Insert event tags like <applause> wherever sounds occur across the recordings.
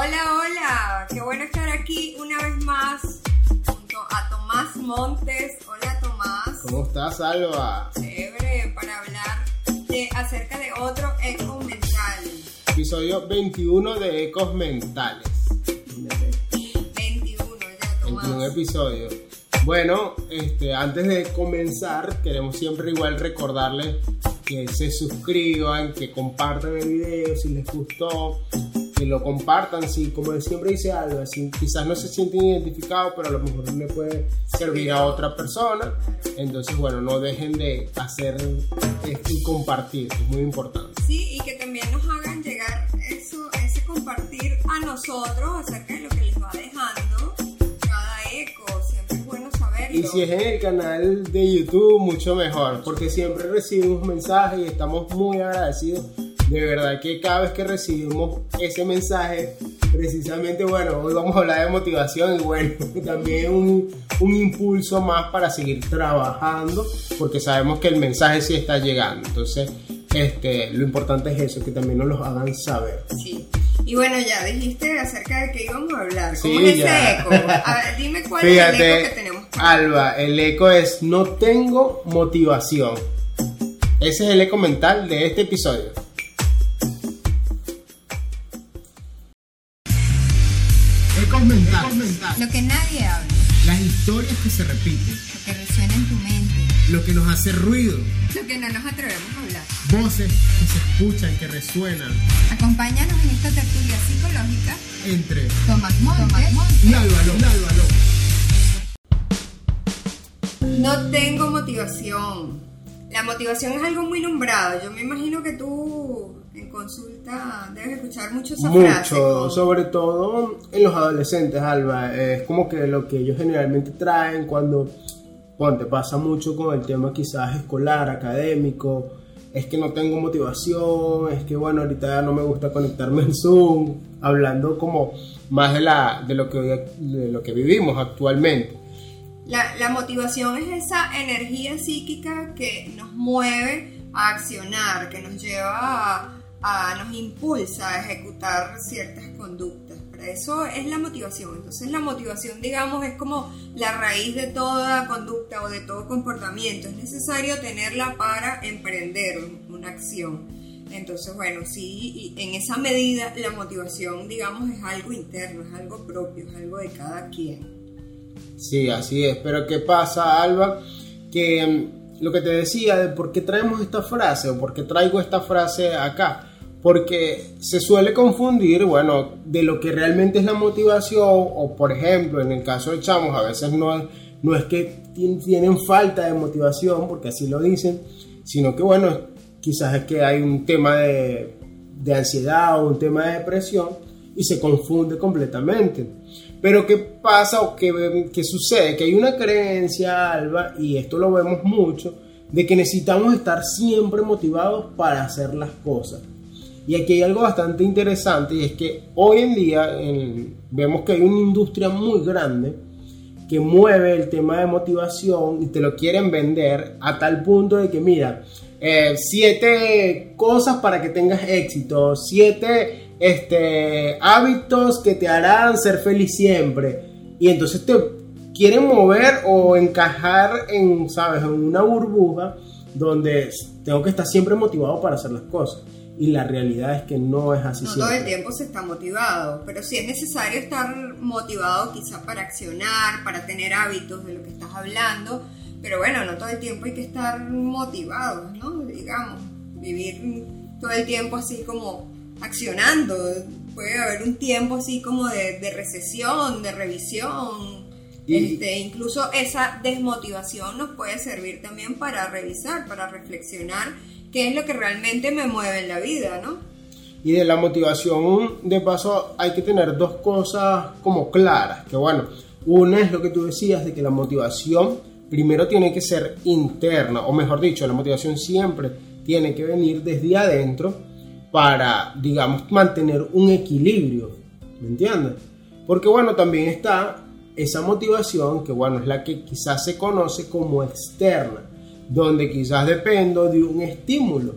Hola, hola, qué bueno estar aquí una vez más junto a Tomás Montes. Hola Tomás. ¿Cómo estás, Alba? Chévere, para hablar de, acerca de otro eco mental. Episodio 21 de Ecos Mentales. 21 ya, Tomás. 21 episodios. Bueno, este, antes de comenzar, queremos siempre igual recordarles que se suscriban, que compartan el video si les gustó, que lo compartan, si, como siempre dice Alba, si quizás no se sienten identificados, pero a lo mejor le puede servir a otra persona. Entonces, bueno, no dejen de hacer y compartir, es muy importante. Sí, y que también nos hagan llegar eso, ese compartir a nosotros acerca de lo que les va dejando cada eco. Siempre es bueno saberlo. Y si es en el canal de YouTube, mucho mejor, porque siempre recibimos mensajes y estamos muy agradecidos. De verdad que cada vez que recibimos ese mensaje, precisamente, bueno, hoy vamos a hablar de motivación y bueno, <laughs> también un, un impulso más para seguir trabajando, porque sabemos que el mensaje sí está llegando. Entonces, este, lo importante es eso, que también nos lo hagan saber. Sí. Y bueno, ya dijiste acerca de qué íbamos a hablar. ¿Cómo Sí, es ese eco? A ver, dime cuál es el eco que tenemos. Alba, el eco es no tengo motivación. Ese es el eco mental de este episodio. Ecos mentales. Lo que nadie habla, Las historias que se repiten. lo que resuena en tu mente, Lo que nos hace ruido. lo que no nos atrevemos a hablar. Voces que se escuchan, que resuenan. Acompáñanos en esta tertulia psicológica. Entre Tomás Montes. y Álvaro. Álvaro. No tengo motivación. La motivación es algo muy nombrado. Yo me imagino que tú en consulta debes escuchar mucho esa frase. Mucho, sobre todo en los adolescentes, Alba. Es como que lo que ellos generalmente traen cuando, ponte, pasa mucho con el tema quizás escolar, académico. Es que no tengo motivación, es que bueno, ahorita ya no me gusta conectarme en Zoom, hablando como más de, la, de, lo, que, hoy- de lo que vivimos actualmente. La, la motivación es esa energía psíquica que nos mueve a accionar, que nos lleva a, a- nos impulsa a ejecutar ciertas conductas. Para eso es la motivación. Entonces la motivación, digamos, es como la raíz de toda conducta o de todo comportamiento. Es necesario tenerla para emprender una acción. Entonces, bueno, sí, en esa medida la motivación, digamos, es algo interno, es algo propio, es algo de cada quien. Sí, así es. Pero ¿qué pasa, Alba? Que mm, lo que te decía de por qué traemos esta frase o por qué traigo esta frase acá. Porque se suele confundir, bueno, de lo que realmente es la motivación o, por ejemplo, en el caso de chamos, a veces no, no es que tien- tienen falta de motivación, porque así lo dicen, sino que, bueno, quizás es que hay un tema de, de ansiedad o un tema de depresión y se confunde completamente. Pero ¿qué pasa o qué, qué sucede? Que hay una creencia, Alba, y esto lo vemos mucho, de que necesitamos estar siempre motivados para hacer las cosas. Y aquí hay algo bastante interesante y es que hoy en día en- vemos que hay una industria muy grande que mueve el tema de motivación y te lo quieren vender a tal punto de que mira, eh, siete cosas para que tengas éxito, siete este, hábitos que te harán ser feliz siempre. Y entonces te quieren mover o encajar en, ¿sabes? en una burbuja donde tengo que estar siempre motivado para hacer las cosas. Y la realidad es que no es así No todo siempre. el tiempo se está motivado, pero sí es necesario estar motivado quizá para accionar, para tener hábitos de lo que estás hablando, pero bueno, no todo el tiempo hay que estar motivados, ¿no? Digamos, vivir todo el tiempo así como accionando, puede haber un tiempo así como de, de recesión, de revisión, este, incluso esa desmotivación nos puede servir también para revisar, para reflexionar qué es lo que realmente me mueve en la vida, ¿no? Y de la motivación, de paso, hay que tener dos cosas como claras. Que bueno, una es lo que tú decías de que la motivación primero tiene que ser interna, o mejor dicho, la motivación siempre tiene que venir desde adentro para, digamos, mantener un equilibrio. ¿Me entiendes? Porque bueno, también está esa motivación que bueno, es la que quizás se conoce como externa, donde quizás dependo de un estímulo.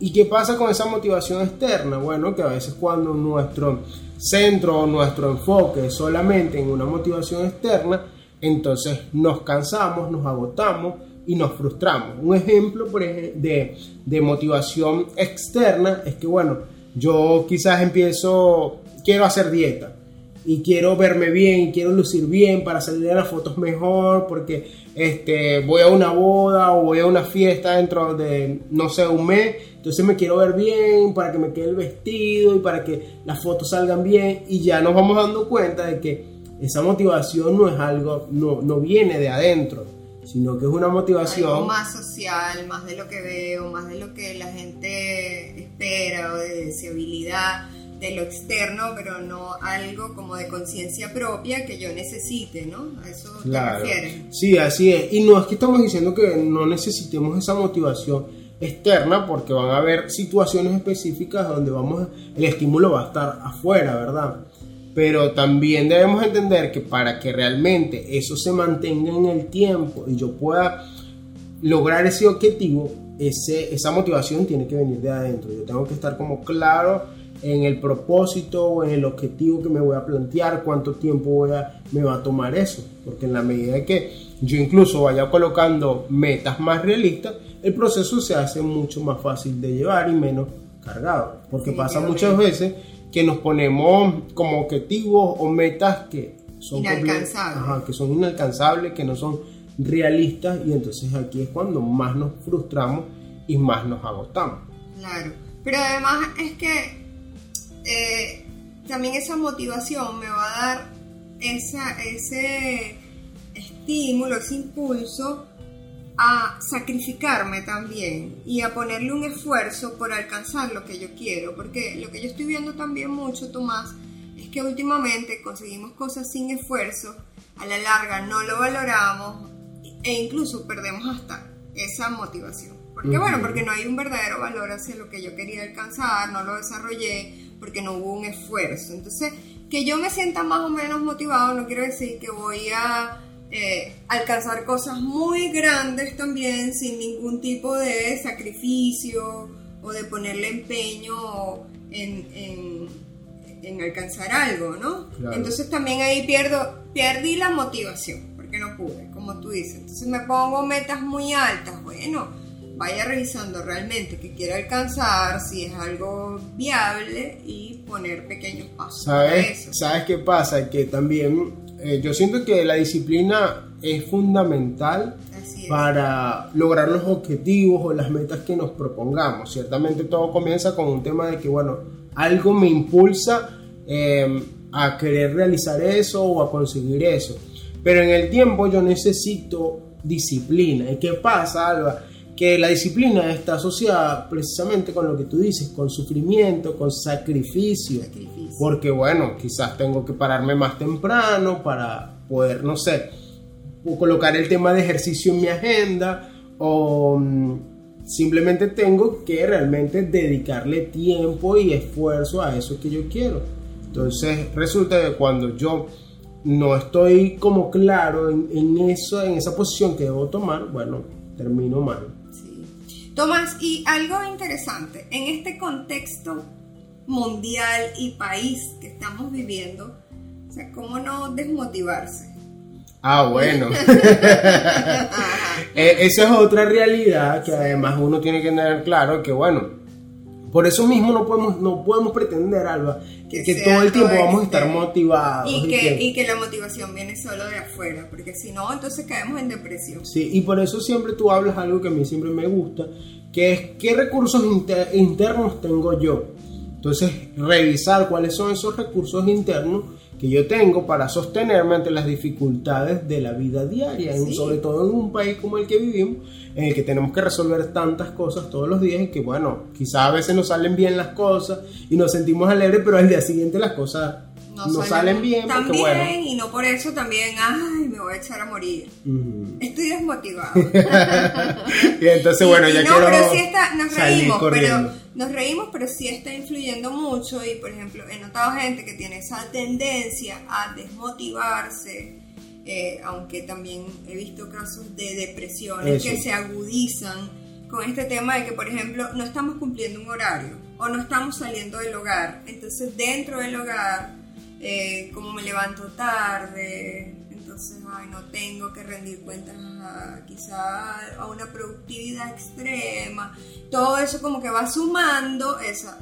¿Y qué pasa con esa motivación externa? Bueno, que a veces cuando nuestro centro o nuestro enfoque es solamente en una motivación externa, entonces nos cansamos, nos agotamos y nos frustramos. Un ejemplo por de, de motivación externa es que, bueno, yo quizás empiezo, quiero hacer dieta y quiero verme bien, quiero lucir bien para salir de las fotos mejor, porque este, voy a una boda o voy a una fiesta dentro de, no sé, un mes, entonces me quiero ver bien para que me quede el vestido y para que las fotos salgan bien. Y ya nos vamos dando cuenta de que esa motivación no es algo, no, no viene de adentro, sino que es una motivación algo más social, más de lo que veo, más de lo que la gente espera o de deseabilidad de lo externo, pero no algo como de conciencia propia que yo necesite, ¿no? A eso te refieres. Sí, así es. Y no es que estamos diciendo que no necesitemos esa motivación externa, porque van a haber situaciones específicas donde vamos, el estímulo va a estar afuera, ¿verdad? Pero también debemos entender que para que realmente eso se mantenga en el tiempo y yo pueda lograr ese objetivo, ese, esa motivación tiene que venir de adentro. Yo tengo que estar como claro en el propósito o en el objetivo que me voy a plantear, cuánto tiempo voy a, me va a tomar eso. Porque en la medida que yo incluso vaya colocando metas más realistas, el proceso se hace mucho más fácil de llevar y menos cargado. Porque pasa muchas veces que nos ponemos como objetivos o metas que son inalcanzables. que son inalcanzables, que no son realistas y entonces aquí es cuando más nos frustramos y más nos agotamos. Claro, pero además es que eh, también esa motivación me va a dar esa, ese estímulo, ese impulso a sacrificarme también y a ponerle un esfuerzo por alcanzar lo que yo quiero. Porque lo que yo estoy viendo también mucho, Tomás, es que últimamente conseguimos cosas sin esfuerzo, a la larga no lo valoramos e incluso perdemos hasta esa motivación. Porque bueno, porque no hay un verdadero valor hacia lo que yo quería alcanzar, no lo desarrollé, porque no hubo un esfuerzo. Entonces, que yo me sienta más o menos motivado no quiere decir que voy a eh, alcanzar cosas muy grandes también sin ningún tipo de sacrificio o de ponerle empeño en, en, alcanzar algo, ¿no? Entonces también ahí pierdo, perdí la motivación porque no pude, como tú dices. Entonces me pongo metas muy altas, bueno vaya revisando realmente que quiere alcanzar, si es algo viable y poner pequeños pasos. ¿Sabes, ¿sabes qué pasa? Que también eh, yo siento que la disciplina es fundamental para lograr los objetivos o las metas que nos propongamos. Ciertamente todo comienza con un tema de que, bueno, algo me impulsa eh, a querer realizar eso o a conseguir eso. Pero en el tiempo yo necesito disciplina. ¿Y qué pasa, Alba? Que la disciplina está asociada precisamente con lo que tú dices, con sufrimiento, con sacrificio, porque bueno, quizás tengo que pararme más temprano para poder, no sé, colocar el tema de ejercicio en mi agenda o mm, simplemente tengo que realmente dedicarle tiempo y esfuerzo a eso que yo quiero. Entonces resulta que cuando yo no estoy como claro en, en eso, en esa posición que debo tomar, bueno, termino mal. Tomás, y algo interesante, en este contexto mundial y país que estamos viviendo, o sea, ¿cómo no desmotivarse? Ah, bueno. <laughs> <laughs> Eh, esa es otra realidad que además uno tiene que tener claro que, bueno, por eso mismo no podemos, no podemos pretender, Alba, que, todo el tiempo vamos a estar motivados. Y que, y que, la motivación viene solo de afuera, porque si no, entonces caemos en depresión. Sí, y por eso siempre tú hablas algo que a mí siempre me gusta, que es qué recursos internos tengo yo. Entonces, revisar cuáles son esos recursos internos que yo tengo para sostenerme ante las dificultades de la vida diaria, sobre todo en un país como el que vivimos, en el que tenemos que resolver tantas cosas todos los días y que, bueno, quizás a veces nos salen bien las cosas y nos sentimos alegres, pero al día siguiente las cosas no, salen, bien. También, y no por eso también, ay, me voy a echar a morir. Estoy desmotivado. <laughs> y entonces, bueno, ya no, pero sí está, nos reímos, pero nos reímos, pero sí está influyendo mucho y, por ejemplo, he notado gente que tiene esa tendencia a desmotivarse, eh, aunque también he visto casos de depresiones que se agudizan con este tema de que, por ejemplo, no estamos cumpliendo un horario o no estamos saliendo del hogar. Entonces, dentro del hogar, eh, como me levanto tarde, entonces, ay, no tengo que rendir cuentas quizá a una productividad extrema. Todo eso como que va sumando esa,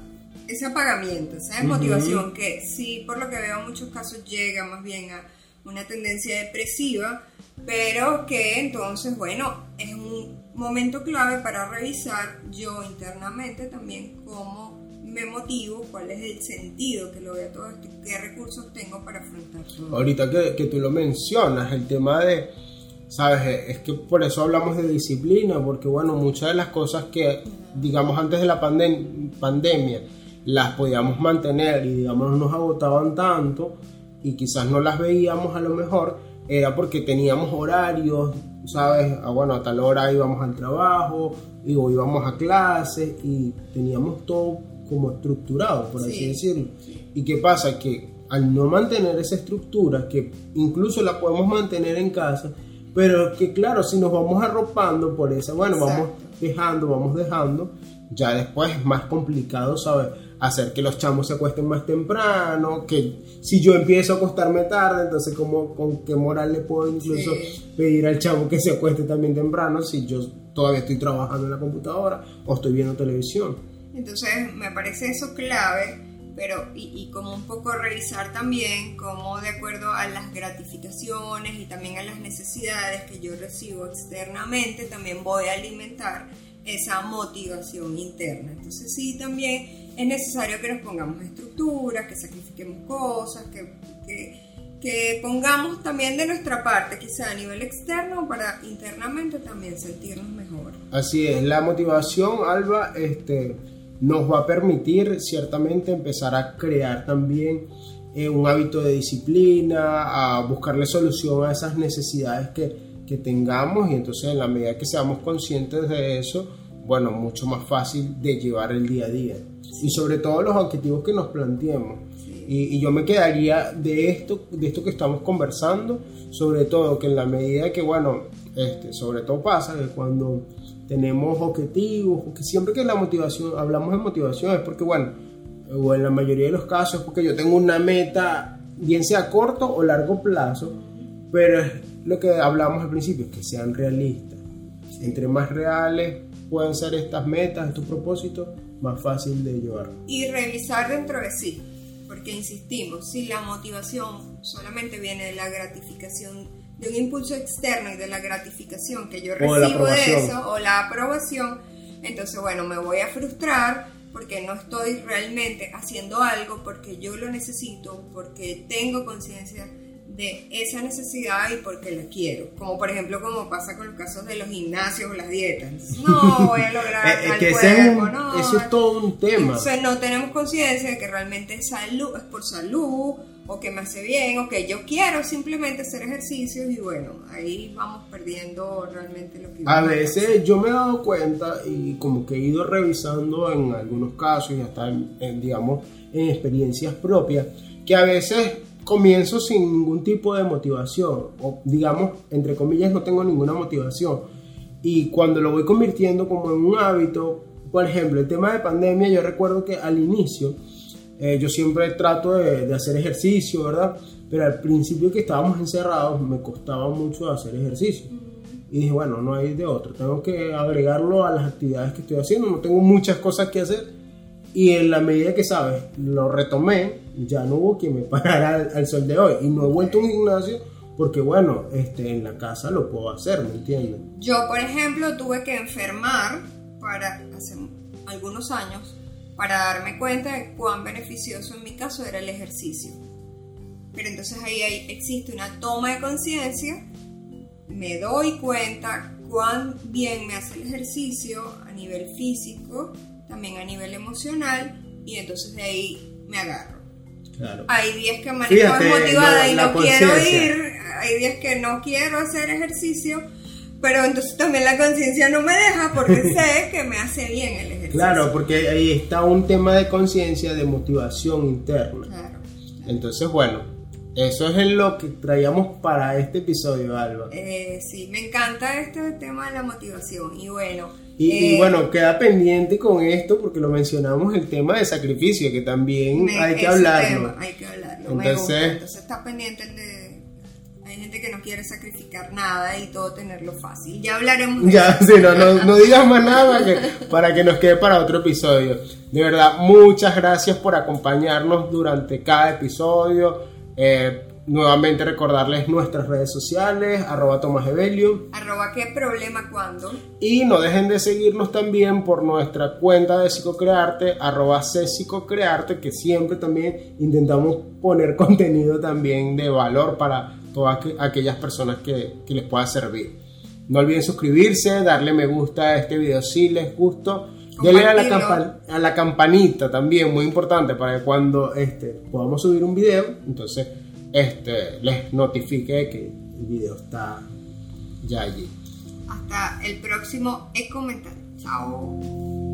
ese apagamiento, esa desmotivación que sí, por lo que veo en muchos casos llega más bien a una tendencia depresiva, pero que entonces, bueno, es un momento clave para revisar yo internamente también cómo me motivo, cuál es el sentido que lo veo todo esto, qué recursos tengo para afrontar. Ahorita que, tú lo mencionas, el tema de, sabes, es que por eso hablamos de disciplina, porque bueno, muchas de las cosas que, digamos, antes de la pandemia, las podíamos mantener y digamos no nos agotaban tanto y quizás no las veíamos a lo mejor, era porque teníamos horarios, ¿sabes? Ah, bueno, a tal hora íbamos al trabajo, y, o íbamos a clase y teníamos todo como estructurado, por así decirlo. ¿Y qué pasa? Que al no mantener esa estructura, que incluso la podemos mantener en casa, pero que claro, si nos vamos arropando por esa, bueno, vamos dejando, vamos dejando, ya después es más complicado, ¿sabes? Hacer que los chamos se acuesten más temprano, que si yo empiezo a acostarme tarde, entonces como, con qué moral le puedo incluso pedir al chamo que se acueste también temprano si yo todavía estoy trabajando en la computadora o estoy viendo televisión. Entonces me parece eso clave, pero y, como un poco revisar también cómo de acuerdo a las gratificaciones y también a las necesidades que yo recibo externamente, también voy a alimentar esa motivación interna. Entonces sí, también es necesario que nos pongamos estructuras, que sacrifiquemos cosas, que, que, que pongamos también de nuestra parte, quizá a nivel externo, para internamente también sentirnos mejor. Así es, la motivación, Alba, este, nos va a permitir ciertamente empezar a crear también eh, un hábito de disciplina, a buscarle solución a esas necesidades que, que tengamos y entonces en la medida que seamos conscientes de eso, bueno, mucho más fácil de llevar el día a día. Y sobre todo los objetivos que nos planteemos. Y, y, yo me quedaría de esto, de esto que estamos conversando, sobre todo que en la medida que, bueno, este, sobre todo pasa que cuando tenemos objetivos, porque siempre que la motivación, hablamos de motivación es porque, bueno, o en la mayoría de los casos porque yo tengo una meta, bien sea corto o largo plazo, pero es lo que hablamos al principio, que sean realistas. Entre más reales pueden ser estas metas, estos propósitos, más fácil de llevar. Y revisar dentro de sí, porque insistimos, si la motivación solamente viene de la gratificación de un impulso externo y de la gratificación que yo recibo de eso o la aprobación, entonces bueno, me voy a frustrar porque no estoy realmente haciendo algo porque yo lo necesito, porque tengo conciencia de esa necesidad y porque la quiero. Como por ejemplo, como pasa con los casos de los gimnasios o las dietas. No voy a <laughs> lograr eh, tal que cuerpo, no. Eso es todo un tema. Entonces no tenemos conciencia de que realmente es salud, es por salud o que me hace bien, o que yo quiero simplemente hacer ejercicios y bueno, ahí vamos perdiendo realmente lo que... A veces yo me he dado cuenta y como que he ido revisando en algunos casos y hasta en, digamos en experiencias propias, que a veces comienzo sin ningún tipo de motivación, o digamos, entre comillas, no tengo ninguna motivación. Y cuando lo voy convirtiendo como en un hábito, por ejemplo, el tema de pandemia, yo recuerdo que al inicio, eh, yo siempre trato de, hacer ejercicio, ¿verdad? Pero al principio que estábamos encerrados me costaba mucho hacer ejercicio. Y dije, bueno, no hay de otro, tengo que agregarlo a las actividades que estoy haciendo, no tengo muchas cosas que hacer. Y en la medida que, ¿sabes? Lo retomé, ya no hubo quien me <laughs> parara al, sol de hoy. Y no he vuelto a un gimnasio porque, bueno, este, en la casa lo puedo hacer, ¿me entiendes? Yo, por ejemplo, tuve que enfermar para hace algunos años para darme cuenta de cuán beneficioso en mi caso era el ejercicio. Pero entonces ahí, existe una toma de conciencia, me doy cuenta cuán bien me hace el ejercicio a nivel físico, también a nivel emocional, y entonces de ahí me agarro. Hay días que amanezco motivada y no quiero ir, hay días que no quiero hacer ejercicio, pero entonces también la conciencia no me deja porque <laughs> sé que me hace bien el ejercicio. Claro, porque ahí está un tema de conciencia, de motivación interna. Claro. Entonces, bueno, eso es lo que traíamos para este episodio, Alba. Eh, sí, me encanta este tema de la motivación. Y bueno, Y, y Eh, bueno, queda pendiente con esto porque lo mencionamos el tema de sacrificio, que también Me- hay que hablarlo. tema hay que hablarlo. Entonces-. Entonces está pendiente el de. Gente que no quiere sacrificar nada y todo tenerlo fácil. Ya hablaremos de Ya, eso. sí, no, no, no digas más nada para que, para que nos quede para otro episodio. De verdad, muchas gracias por acompañarnos durante cada episodio. Eh, nuevamente recordarles nuestras redes sociales, arroba Tomás Evelio. Arroba qué problema cuando. Y no dejen de seguirnos también por nuestra cuenta de Psicocrearte, arroba C Psicocrearte, que siempre también intentamos poner <laughs> contenido también de valor para todas aqu- aquellas personas que, que les pueda servir. No olviden suscribirse, darle me gusta a este video si les gustó. Denle a la, campan- a la campanita también, muy importante, para que cuando este, podamos subir un video, entonces este, les notifique que el video está ya allí. Hasta el próximo e comentario. Chao.